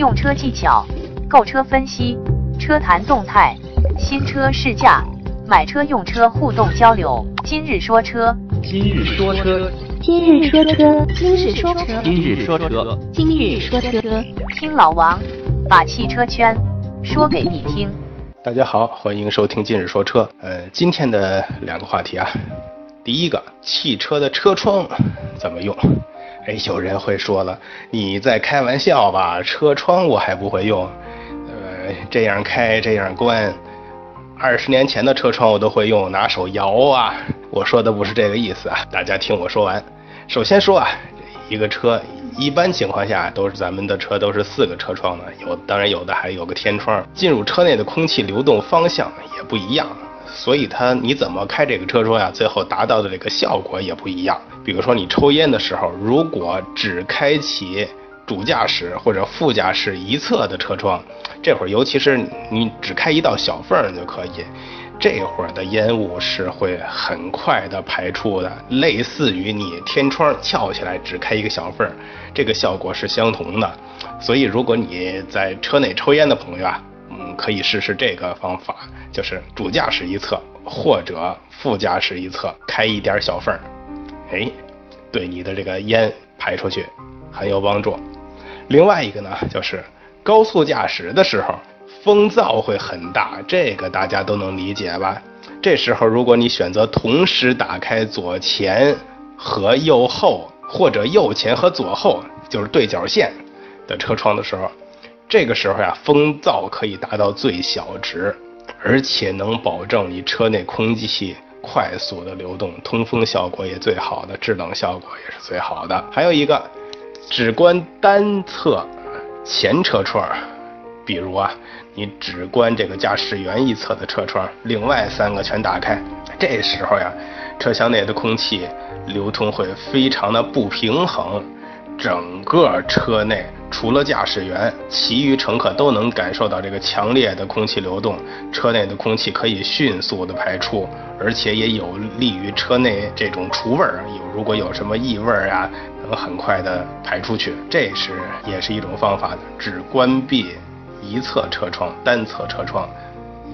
用车技巧、购车分析、车谈动态、新车试驾、买车用车互动交流。今日说车，今日说车，今日说车，今日说车，今日说车，今日说车，听老王把汽车圈说给你听。大家好，欢迎收听今日说车。呃，今天的两个话题啊，第一个，汽车的车窗怎么用？哎，有人会说了，你在开玩笑吧？车窗我还不会用，呃，这样开这样关，二十年前的车窗我都会用，拿手摇啊。我说的不是这个意思啊，大家听我说完。首先说啊，一个车一般情况下都是咱们的车都是四个车窗的，有当然有的还有个天窗，进入车内的空气流动方向也不一样。所以它你怎么开这个车窗呀？最后达到的这个效果也不一样。比如说你抽烟的时候，如果只开启主驾驶或者副驾驶一侧的车窗，这会儿尤其是你只开一道小缝就可以，这会儿的烟雾是会很快的排出的，类似于你天窗翘起来只开一个小缝，这个效果是相同的。所以如果你在车内抽烟的朋友啊。嗯，可以试试这个方法，就是主驾驶一侧或者副驾驶一侧开一点小缝儿，哎，对你的这个烟排出去很有帮助。另外一个呢，就是高速驾驶的时候风噪会很大，这个大家都能理解吧？这时候如果你选择同时打开左前和右后，或者右前和左后，就是对角线的车窗的时候。这个时候呀，风噪可以达到最小值，而且能保证你车内空气快速的流动，通风效果也最好的，制冷效果也是最好的。还有一个，只关单侧前车窗，比如啊，你只关这个驾驶员一侧的车窗，另外三个全打开。这时候呀，车厢内的空气流通会非常的不平衡，整个车内。除了驾驶员，其余乘客都能感受到这个强烈的空气流动，车内的空气可以迅速的排出，而且也有利于车内这种除味儿。有如果有什么异味儿啊，能很快的排出去，这是也是一种方法。只关闭一侧车窗，单侧车窗，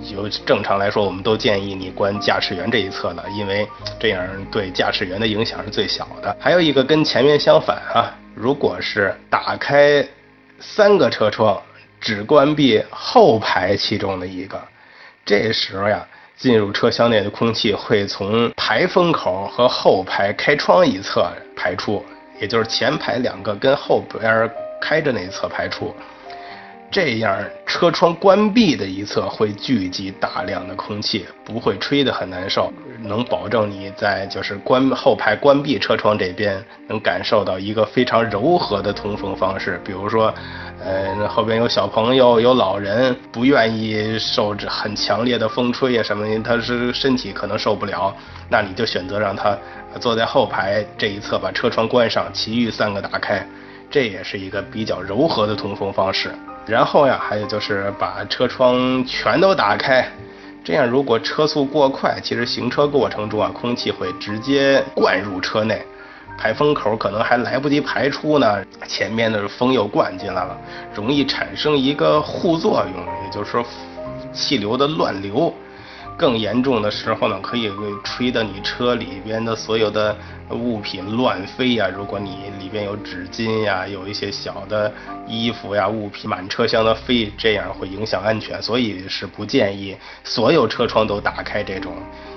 就正常来说，我们都建议你关驾驶员这一侧的，因为这样对驾驶员的影响是最小的。还有一个跟前面相反啊。如果是打开三个车窗，只关闭后排其中的一个，这时候呀，进入车厢内的空气会从排风口和后排开窗一侧排出，也就是前排两个跟后边开着那一侧排出。这样车窗关闭的一侧会聚集大量的空气，不会吹得很难受，能保证你在就是关后排关闭车窗这边能感受到一个非常柔和的通风方式。比如说，呃，后边有小朋友、有老人，不愿意受这很强烈的风吹呀什么的，他是身体可能受不了，那你就选择让他坐在后排这一侧，把车窗关上，其余三个打开，这也是一个比较柔和的通风方式。然后呀，还有就是把车窗全都打开，这样如果车速过快，其实行车过程中啊，空气会直接灌入车内，排风口可能还来不及排出呢，前面的风又灌进来了，容易产生一个互作用，也就是说气流的乱流。更严重的时候呢，可以吹得你车里边的所有的物品乱飞呀。如果你里边有纸巾呀，有一些小的衣服呀物品满车厢的飞，这样会影响安全，所以是不建议所有车窗都打开。这种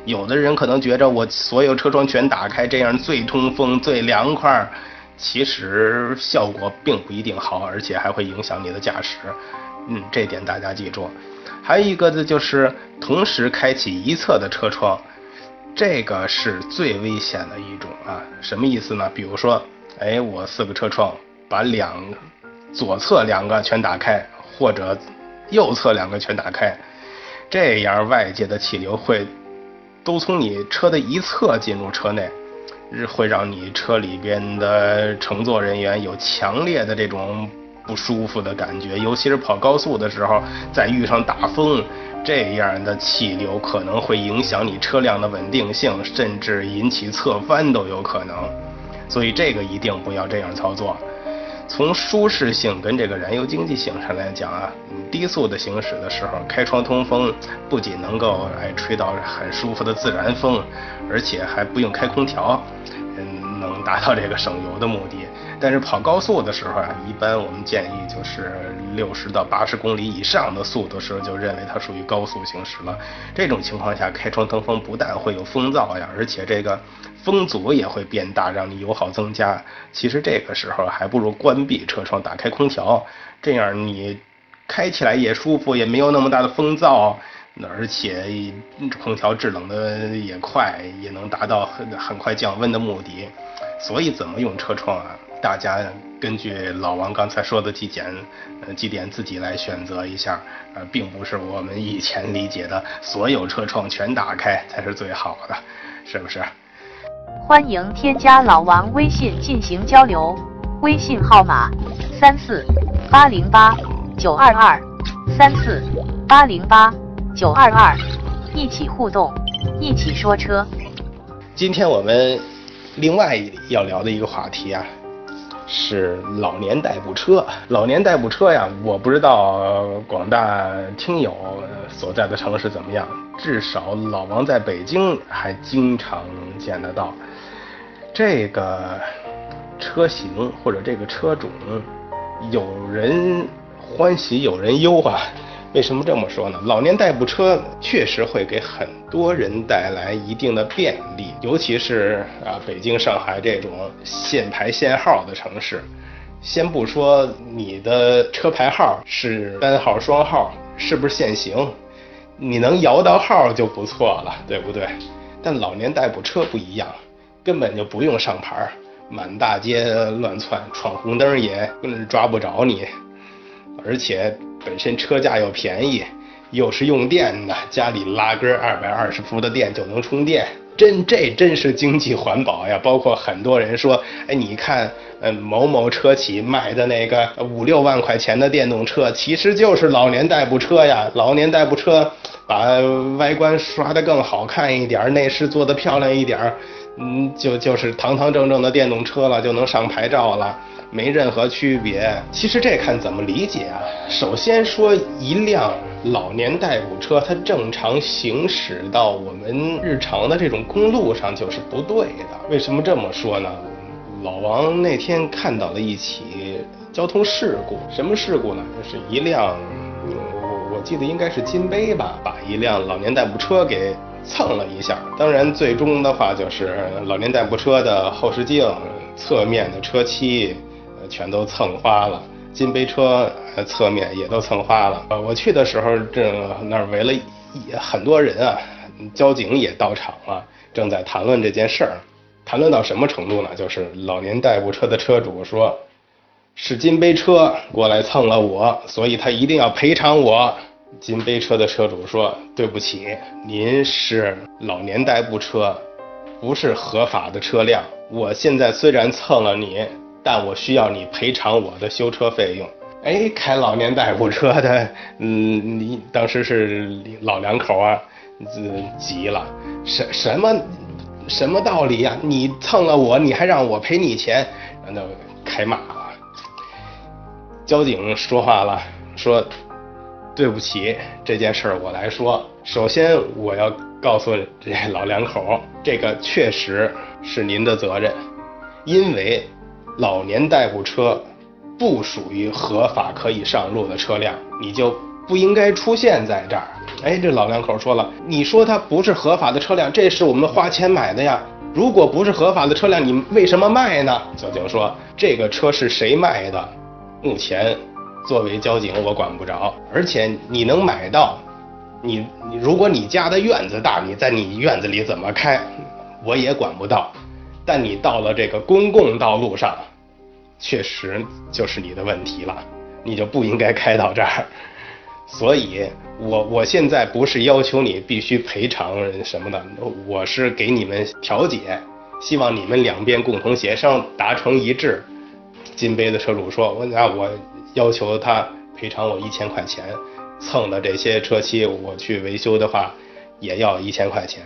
有的人可能觉着我所有车窗全打开，这样最通风最凉快，其实效果并不一定好，而且还会影响你的驾驶。嗯，这点大家记住。还有一个呢，就是同时开启一侧的车窗，这个是最危险的一种啊。什么意思呢？比如说，哎，我四个车窗把两左侧两个全打开，或者右侧两个全打开，这样外界的气流会都从你车的一侧进入车内，会让你车里边的乘坐人员有强烈的这种。不舒服的感觉，尤其是跑高速的时候，再遇上大风，这样的气流可能会影响你车辆的稳定性，甚至引起侧翻都有可能。所以这个一定不要这样操作。从舒适性跟这个燃油经济性上来讲啊，低速的行驶的时候开窗通风，不仅能够哎吹到很舒服的自然风，而且还不用开空调，嗯，能达到这个省油的目的。但是跑高速的时候啊，一般我们建议就是六十到八十公里以上的速度时候，就认为它属于高速行驶了。这种情况下，开窗通风不但会有风噪呀，而且这个风阻也会变大，让你油耗增加。其实这个时候还不如关闭车窗，打开空调，这样你开起来也舒服，也没有那么大的风噪，而且空调制冷的也快，也能达到很很快降温的目的。所以怎么用车窗啊？大家根据老王刚才说的几点，呃几点自己来选择一下，呃，并不是我们以前理解的所有车窗全打开才是最好的，是不是？欢迎添加老王微信进行交流，微信号码三四八零八九二二三四八零八九二二，一起互动，一起说车。今天我们另外要聊的一个话题啊。是老年代步车，老年代步车呀，我不知道广大听友所在的城市怎么样，至少老王在北京还经常见得到。这个车型或者这个车种，有人欢喜有人忧啊。为什么这么说呢？老年代步车确实会给很多人带来一定的便利，尤其是啊北京、上海这种限牌限号的城市。先不说你的车牌号是单号、双号，是不是限行，你能摇到号就不错了，对不对？但老年代步车不一样，根本就不用上牌，满大街乱窜，闯红灯也抓不着你，而且。本身车价又便宜，又是用电的，家里拉根二百二十伏的电就能充电，真这真是经济环保呀！包括很多人说，哎，你看，嗯，某某车企卖的那个五六万块钱的电动车，其实就是老年代步车呀。老年代步车把外观刷得更好看一点，内饰做得漂亮一点，嗯，就就是堂堂正正的电动车了，就能上牌照了。没任何区别。其实这看怎么理解啊？首先说，一辆老年代步车，它正常行驶到我们日常的这种公路上就是不对的。为什么这么说呢？老王那天看到了一起交通事故，什么事故呢？就是一辆，我我记得应该是金杯吧，把一辆老年代步车给蹭了一下。当然，最终的话就是老年代步车的后视镜、侧面的车漆。全都蹭花了，金杯车侧面也都蹭花了。呃，我去的时候，这那儿围了一很多人啊，交警也到场了，正在谈论这件事儿。谈论到什么程度呢？就是老年代步车的车主说，是金杯车过来蹭了我，所以他一定要赔偿我。金杯车的车主说，对不起，您是老年代步车，不是合法的车辆。我现在虽然蹭了你。但我需要你赔偿我的修车费用。哎，开老年代步车的，嗯，你当时是老两口啊，急了，什什么什么道理呀？你蹭了我，你还让我赔你钱，那开骂了。交警说话了，说对不起，这件事儿我来说。首先，我要告诉这老两口，这个确实是您的责任，因为。老年代步车不属于合法可以上路的车辆，你就不应该出现在这儿。哎，这老两口说了，你说它不是合法的车辆，这是我们花钱买的呀。如果不是合法的车辆，你为什么卖呢？交警说，这个车是谁卖的？目前作为交警，我管不着。而且你能买到，你你如果你家的院子大，你在你院子里怎么开，我也管不到。但你到了这个公共道路上。确实就是你的问题了，你就不应该开到这儿。所以，我我现在不是要求你必须赔偿什么的，我是给你们调解，希望你们两边共同协商达成一致。金杯的车主说：“我那我要求他赔偿我一千块钱，蹭的这些车漆我去维修的话，也要一千块钱。”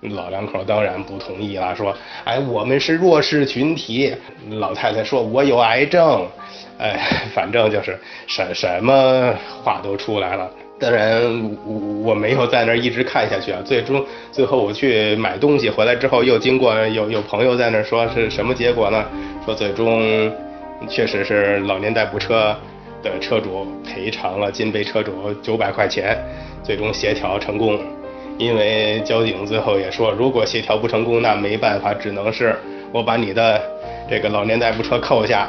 老两口当然不同意了，说：“哎，我们是弱势群体。”老太太说：“我有癌症。”哎，反正就是什什么话都出来了。当然，我我没有在那儿一直看下去啊。最终，最后我去买东西回来之后，又经过有有朋友在那儿说是什么结果呢？说最终确实是老年代步车的车主赔偿了金杯车主九百块钱，最终协调成功。因为交警最后也说，如果协调不成功，那没办法，只能是我把你的这个老年代步车扣下，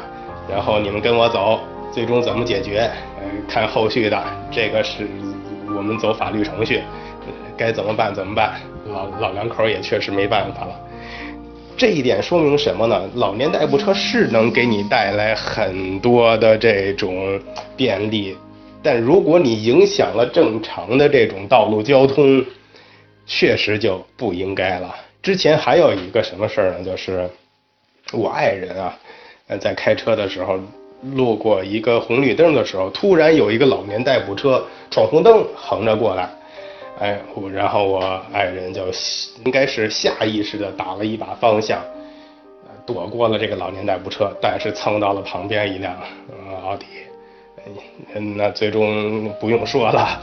然后你们跟我走。最终怎么解决？呃，看后续的，这个是我们走法律程序，该怎么办怎么办。老老两口也确实没办法了。这一点说明什么呢？老年代步车是能给你带来很多的这种便利，但如果你影响了正常的这种道路交通，确实就不应该了。之前还有一个什么事儿呢？就是我爱人啊，在开车的时候路过一个红绿灯的时候，突然有一个老年代步车闯红灯横着过来，哎，然后我爱人就应该是下意识的打了一把方向，躲过了这个老年代步车，但是蹭到了旁边一辆奥迪，那最终不用说了。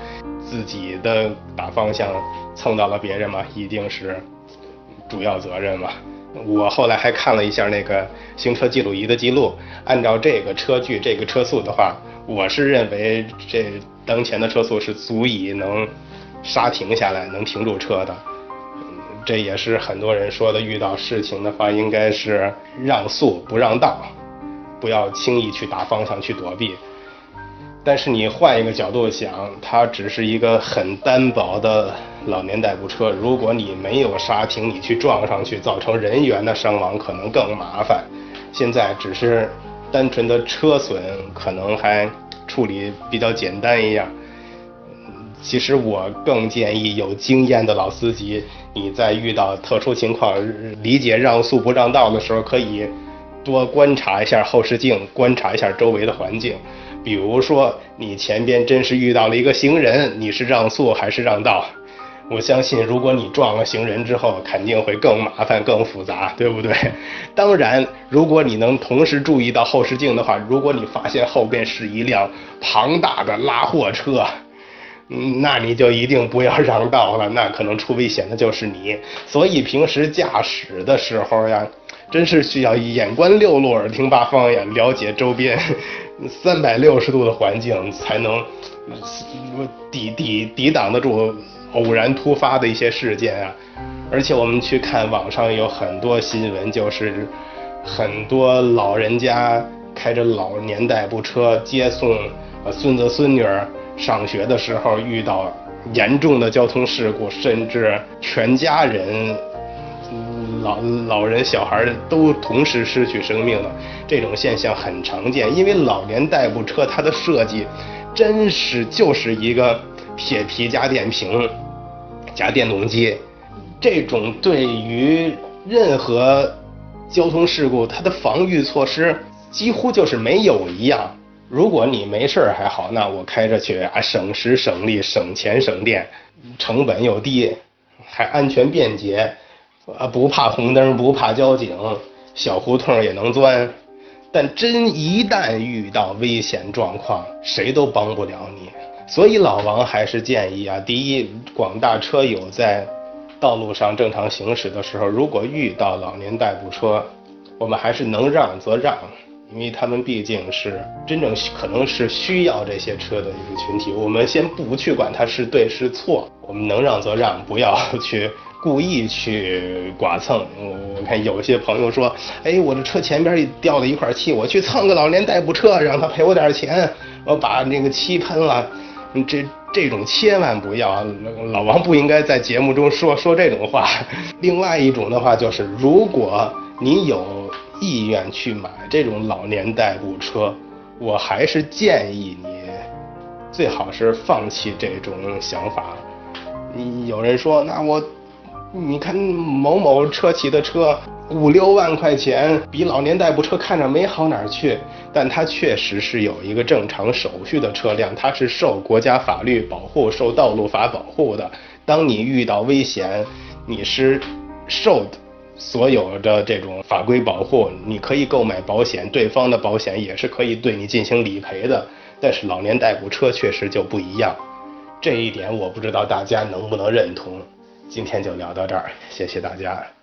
自己的打方向蹭到了别人嘛，一定是主要责任嘛。我后来还看了一下那个行车记录仪的记录，按照这个车距、这个车速的话，我是认为这当前的车速是足以能刹停下来、能停住车的。这也是很多人说的，遇到事情的话，应该是让速不让道，不要轻易去打方向去躲避。但是你换一个角度想，它只是一个很单薄的老年代步车。如果你没有刹停，你去撞上去，造成人员的伤亡，可能更麻烦。现在只是单纯的车损，可能还处理比较简单一样。其实我更建议有经验的老司机，你在遇到特殊情况，理解让速不让道的时候，可以多观察一下后视镜，观察一下周围的环境。比如说，你前边真是遇到了一个行人，你是让速还是让道？我相信，如果你撞了行人之后，肯定会更麻烦、更复杂，对不对？当然，如果你能同时注意到后视镜的话，如果你发现后边是一辆庞大的拉货车，嗯，那你就一定不要让道了，那可能出危险的就是你。所以平时驾驶的时候呀，真是需要眼观六路、耳听八方呀，了解周边。三百六十度的环境才能抵抵抵挡得住偶然突发的一些事件啊！而且我们去看网上有很多新闻，就是很多老人家开着老年代步车接送孙子孙女儿上学的时候，遇到严重的交通事故，甚至全家人。老老人、小孩都同时失去生命的，这种现象很常见。因为老年代步车它的设计，真是就是一个铁皮加电瓶加电动机，这种对于任何交通事故，它的防御措施几乎就是没有一样。如果你没事儿还好，那我开着去啊，省时省力、省钱省电，成本又低，还安全便捷。啊，不怕红灯，不怕交警，小胡同也能钻。但真一旦遇到危险状况，谁都帮不了你。所以老王还是建议啊，第一，广大车友在道路上正常行驶的时候，如果遇到老年代步车，我们还是能让则让，因为他们毕竟是真正可能是需要这些车的一个群体。我们先不去管他是对是错，我们能让则让，不要去。故意去剐蹭，我看有些朋友说，哎，我的车前边掉了一块漆，我去蹭个老年代步车，让他赔我点钱，我把那个漆喷了。这这种千万不要，老王不应该在节目中说说这种话。另外一种的话就是，如果你有意愿去买这种老年代步车，我还是建议你最好是放弃这种想法。你有人说，那我。你看某某车企的车五六万块钱，比老年代步车看着没好哪儿去，但它确实是有一个正常手续的车辆，它是受国家法律保护、受道路法保护的。当你遇到危险，你是受所有的这种法规保护，你可以购买保险，对方的保险也是可以对你进行理赔的。但是老年代步车确实就不一样，这一点我不知道大家能不能认同。今天就聊到这儿，谢谢大家。